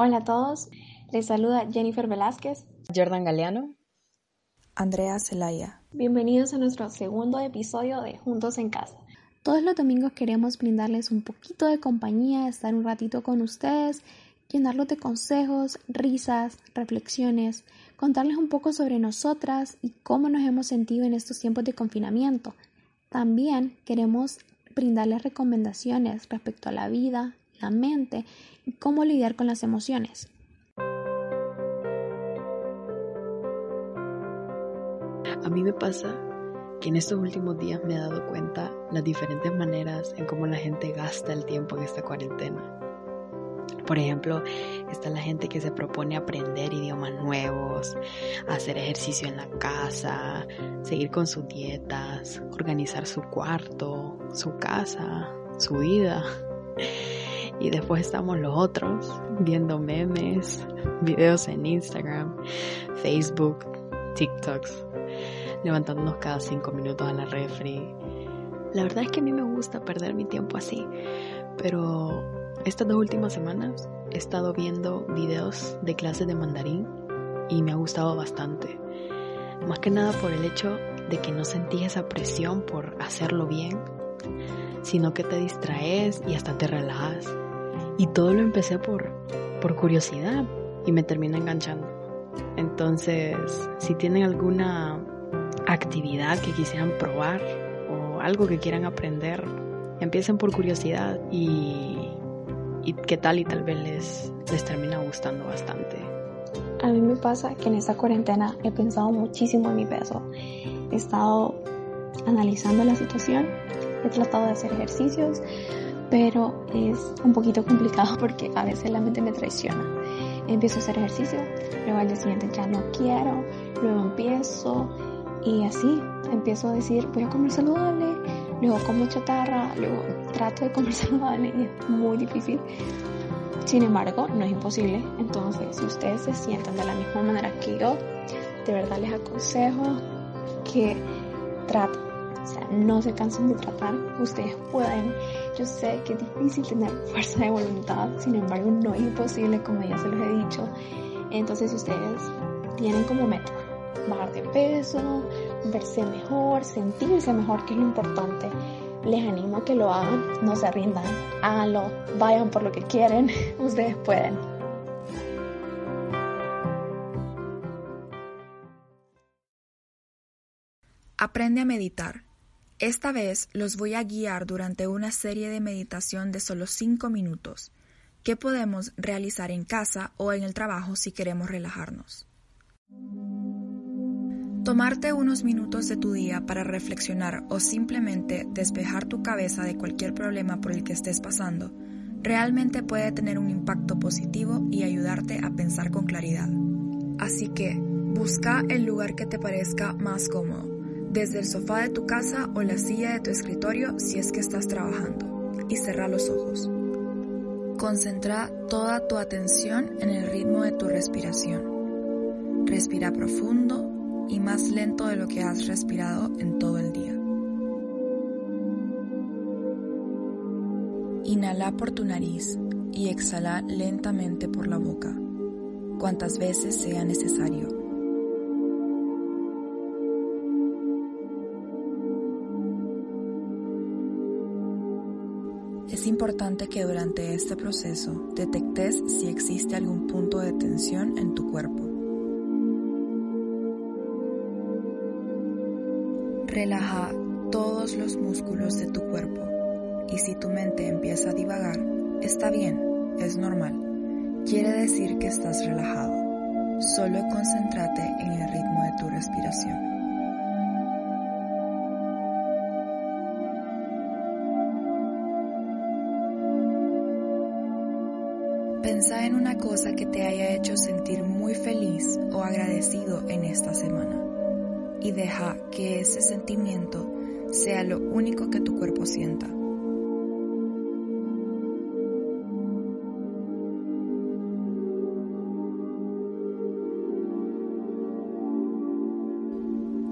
Hola a todos, les saluda Jennifer Velázquez, Jordan Galeano, Andrea Zelaya. Bienvenidos a nuestro segundo episodio de Juntos en Casa. Todos los domingos queremos brindarles un poquito de compañía, estar un ratito con ustedes, llenarlos de consejos, risas, reflexiones, contarles un poco sobre nosotras y cómo nos hemos sentido en estos tiempos de confinamiento. También queremos brindarles recomendaciones respecto a la vida, la mente y cómo lidiar con las emociones. A mí me pasa que en estos últimos días me he dado cuenta las diferentes maneras en cómo la gente gasta el tiempo en esta cuarentena. Por ejemplo, está la gente que se propone aprender idiomas nuevos, hacer ejercicio en la casa, seguir con sus dietas, organizar su cuarto, su casa, su vida. Y después estamos los otros viendo memes, videos en Instagram, Facebook, TikToks, levantándonos cada cinco minutos a la refri. La verdad es que a mí me gusta perder mi tiempo así, pero estas dos últimas semanas he estado viendo videos de clases de mandarín y me ha gustado bastante. Más que nada por el hecho de que no sentí esa presión por hacerlo bien, sino que te distraes y hasta te relajas. Y todo lo empecé por, por curiosidad y me termina enganchando. Entonces, si tienen alguna actividad que quisieran probar o algo que quieran aprender, empiecen por curiosidad y, y qué tal y tal vez les, les termina gustando bastante. A mí me pasa que en esta cuarentena he pensado muchísimo en mi peso. He estado analizando la situación, he tratado de hacer ejercicios, pero es un poquito complicado porque a veces la mente me traiciona. Empiezo a hacer ejercicio, luego al día siguiente ya no quiero, luego empiezo y así empiezo a decir voy a comer saludable, luego como chatarra, luego trato de comer saludable y es muy difícil. Sin embargo, no es imposible. Entonces, si ustedes se sientan de la misma manera que yo, de verdad les aconsejo que traten. O sea, no se cansen de tratar. Ustedes pueden. Yo sé que es difícil tener fuerza de voluntad. Sin embargo, no es imposible, como ya se los he dicho. Entonces, si ustedes tienen como meta bajar de peso, verse mejor, sentirse mejor, que es lo importante. Les animo a que lo hagan, no se rindan, háganlo, vayan por lo que quieren, ustedes pueden. Aprende a meditar. Esta vez los voy a guiar durante una serie de meditación de solo 5 minutos, que podemos realizar en casa o en el trabajo si queremos relajarnos. Tomarte unos minutos de tu día para reflexionar o simplemente despejar tu cabeza de cualquier problema por el que estés pasando realmente puede tener un impacto positivo y ayudarte a pensar con claridad. Así que, busca el lugar que te parezca más cómodo, desde el sofá de tu casa o la silla de tu escritorio si es que estás trabajando, y cerra los ojos. Concentra toda tu atención en el ritmo de tu respiración. Respira profundo y más lento de lo que has respirado en todo el día. Inhala por tu nariz y exhala lentamente por la boca, cuantas veces sea necesario. Importante que durante este proceso detectes si existe algún punto de tensión en tu cuerpo. Relaja todos los músculos de tu cuerpo y si tu mente empieza a divagar, está bien, es normal. Quiere decir que estás relajado. Solo concéntrate en el ritmo de tu respiración. En una cosa que te haya hecho sentir muy feliz o agradecido en esta semana y deja que ese sentimiento sea lo único que tu cuerpo sienta.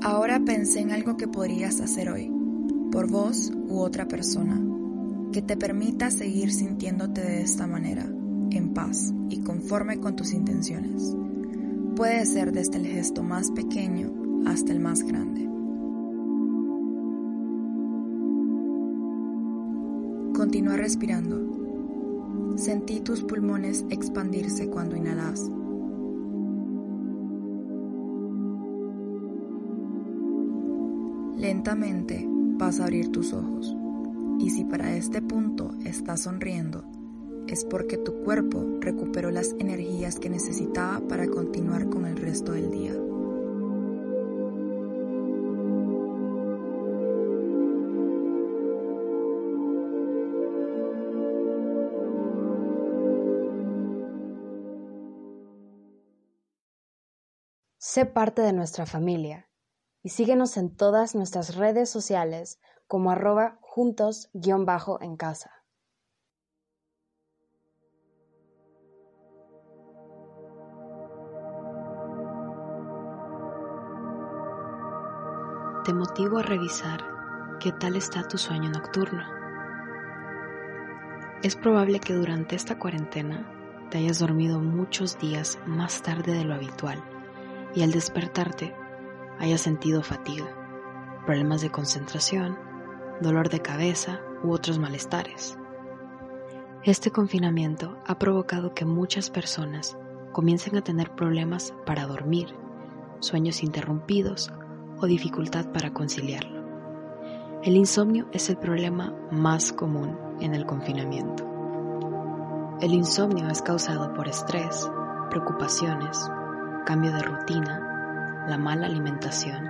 Ahora pensé en algo que podrías hacer hoy, por vos u otra persona, que te permita seguir sintiéndote de esta manera, en paz y conforme con tus intenciones. Puede ser desde el gesto más pequeño hasta el más grande. Continúa respirando. Sentí tus pulmones expandirse cuando inhalas. Lentamente vas a abrir tus ojos y si para este punto estás sonriendo, es porque tu cuerpo recuperó las energías que necesitaba para continuar con el resto del día. Sé parte de nuestra familia y síguenos en todas nuestras redes sociales como arroba juntos-en casa. Te motivo a revisar qué tal está tu sueño nocturno. Es probable que durante esta cuarentena te hayas dormido muchos días más tarde de lo habitual y al despertarte hayas sentido fatiga, problemas de concentración, dolor de cabeza u otros malestares. Este confinamiento ha provocado que muchas personas comiencen a tener problemas para dormir, sueños interrumpidos o dificultad para conciliarlo. El insomnio es el problema más común en el confinamiento. El insomnio es causado por estrés, preocupaciones, cambio de rutina, la mala alimentación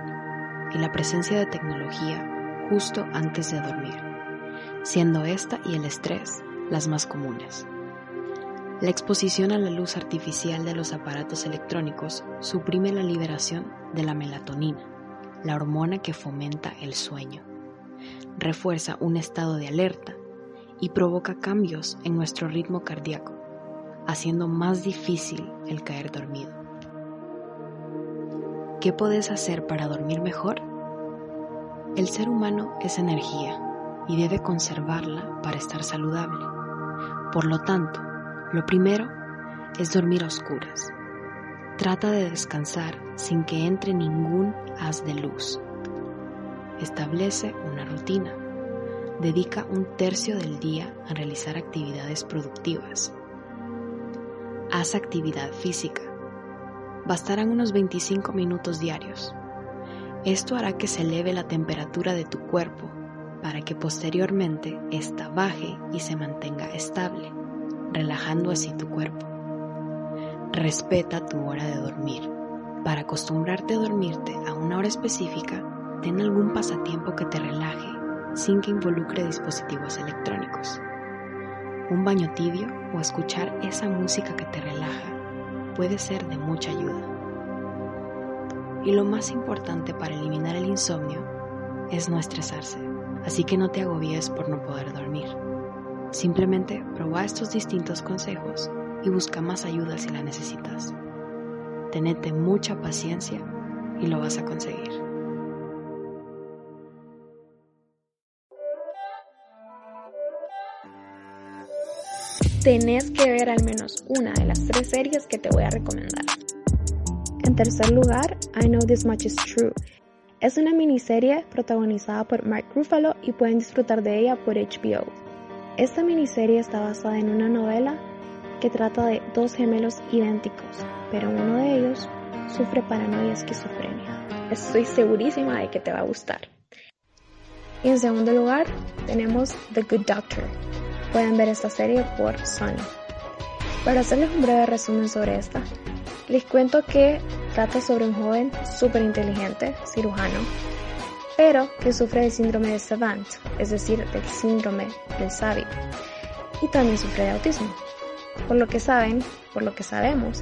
y la presencia de tecnología justo antes de dormir, siendo esta y el estrés las más comunes. La exposición a la luz artificial de los aparatos electrónicos suprime la liberación de la melatonina, la hormona que fomenta el sueño, refuerza un estado de alerta y provoca cambios en nuestro ritmo cardíaco, haciendo más difícil el caer dormido. ¿Qué puedes hacer para dormir mejor? El ser humano es energía y debe conservarla para estar saludable. Por lo tanto, lo primero es dormir a oscuras. Trata de descansar sin que entre ningún haz de luz. Establece una rutina. Dedica un tercio del día a realizar actividades productivas. Haz actividad física bastarán unos 25 minutos diarios. Esto hará que se eleve la temperatura de tu cuerpo para que posteriormente ésta baje y se mantenga estable, relajando así tu cuerpo. Respeta tu hora de dormir. Para acostumbrarte a dormirte a una hora específica, ten algún pasatiempo que te relaje sin que involucre dispositivos electrónicos. Un baño tibio o escuchar esa música que te relaja puede ser de mucha ayuda. Y lo más importante para eliminar el insomnio es no estresarse, así que no te agobies por no poder dormir. Simplemente prueba estos distintos consejos y busca más ayuda si la necesitas. Tenete mucha paciencia y lo vas a conseguir. tenés que ver al menos una de las tres series que te voy a recomendar. En tercer lugar, I Know This Much Is True. Es una miniserie protagonizada por Mark Ruffalo y pueden disfrutar de ella por HBO. Esta miniserie está basada en una novela que trata de dos gemelos idénticos, pero uno de ellos sufre paranoia y esquizofrenia. Estoy segurísima de que te va a gustar. Y en segundo lugar, tenemos The Good Doctor, pueden ver esta serie por Sony. Para hacerles un breve resumen sobre esta, les cuento que trata sobre un joven súper inteligente, cirujano, pero que sufre del síndrome de Savant, es decir, del síndrome del sabio, y también sufre de autismo. Por lo que saben, por lo que sabemos,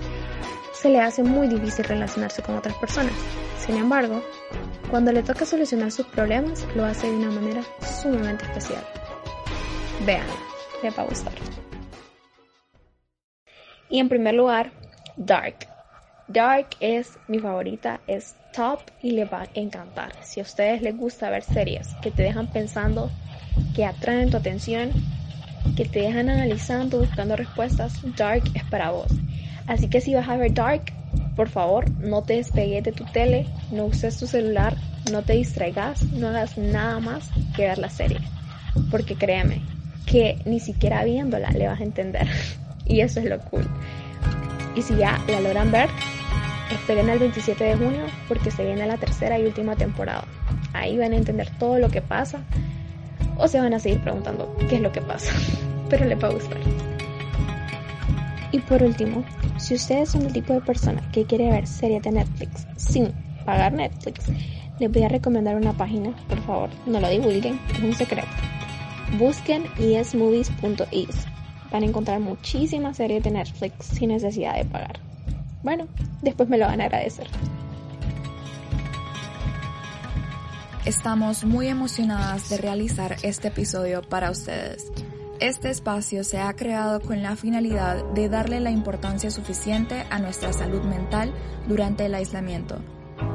se le hace muy difícil relacionarse con otras personas. Sin embargo, cuando le toca solucionar sus problemas, lo hace de una manera sumamente especial. Vean le va a gustar. Y en primer lugar, Dark. Dark es mi favorita, es top y le va a encantar. Si a ustedes les gusta ver series que te dejan pensando, que atraen tu atención, que te dejan analizando, buscando respuestas, Dark es para vos. Así que si vas a ver Dark, por favor, no te despegues de tu tele, no uses tu celular, no te distraigas, no hagas nada más que ver la serie. Porque créeme, que ni siquiera viéndola le vas a entender. y eso es lo cool. Y si ya la logran ver, esperen el 27 de junio porque se viene la tercera y última temporada. Ahí van a entender todo lo que pasa o se van a seguir preguntando qué es lo que pasa. Pero les va a gustar. Y por último, si ustedes son el tipo de persona que quiere ver series de Netflix sin pagar Netflix, les voy a recomendar una página, por favor, no lo divulguen, es un secreto. Busquen esmovies.is. Van a encontrar muchísimas series de Netflix sin necesidad de pagar. Bueno, después me lo van a agradecer. Estamos muy emocionadas de realizar este episodio para ustedes. Este espacio se ha creado con la finalidad de darle la importancia suficiente a nuestra salud mental durante el aislamiento.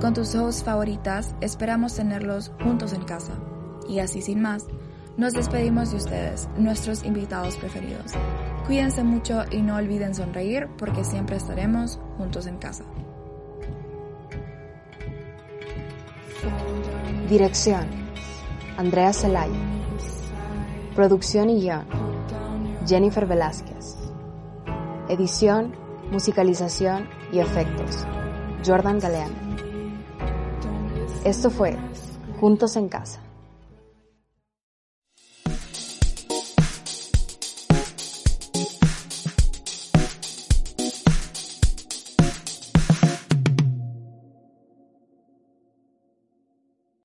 Con tus ojos favoritas esperamos tenerlos juntos en casa. Y así sin más, nos despedimos de ustedes, nuestros invitados preferidos. Cuídense mucho y no olviden sonreír porque siempre estaremos juntos en casa. Dirección. Andrea Celaya. Producción y guion. Jennifer Velázquez. Edición, musicalización y efectos. Jordan Galeano. Esto fue Juntos en Casa.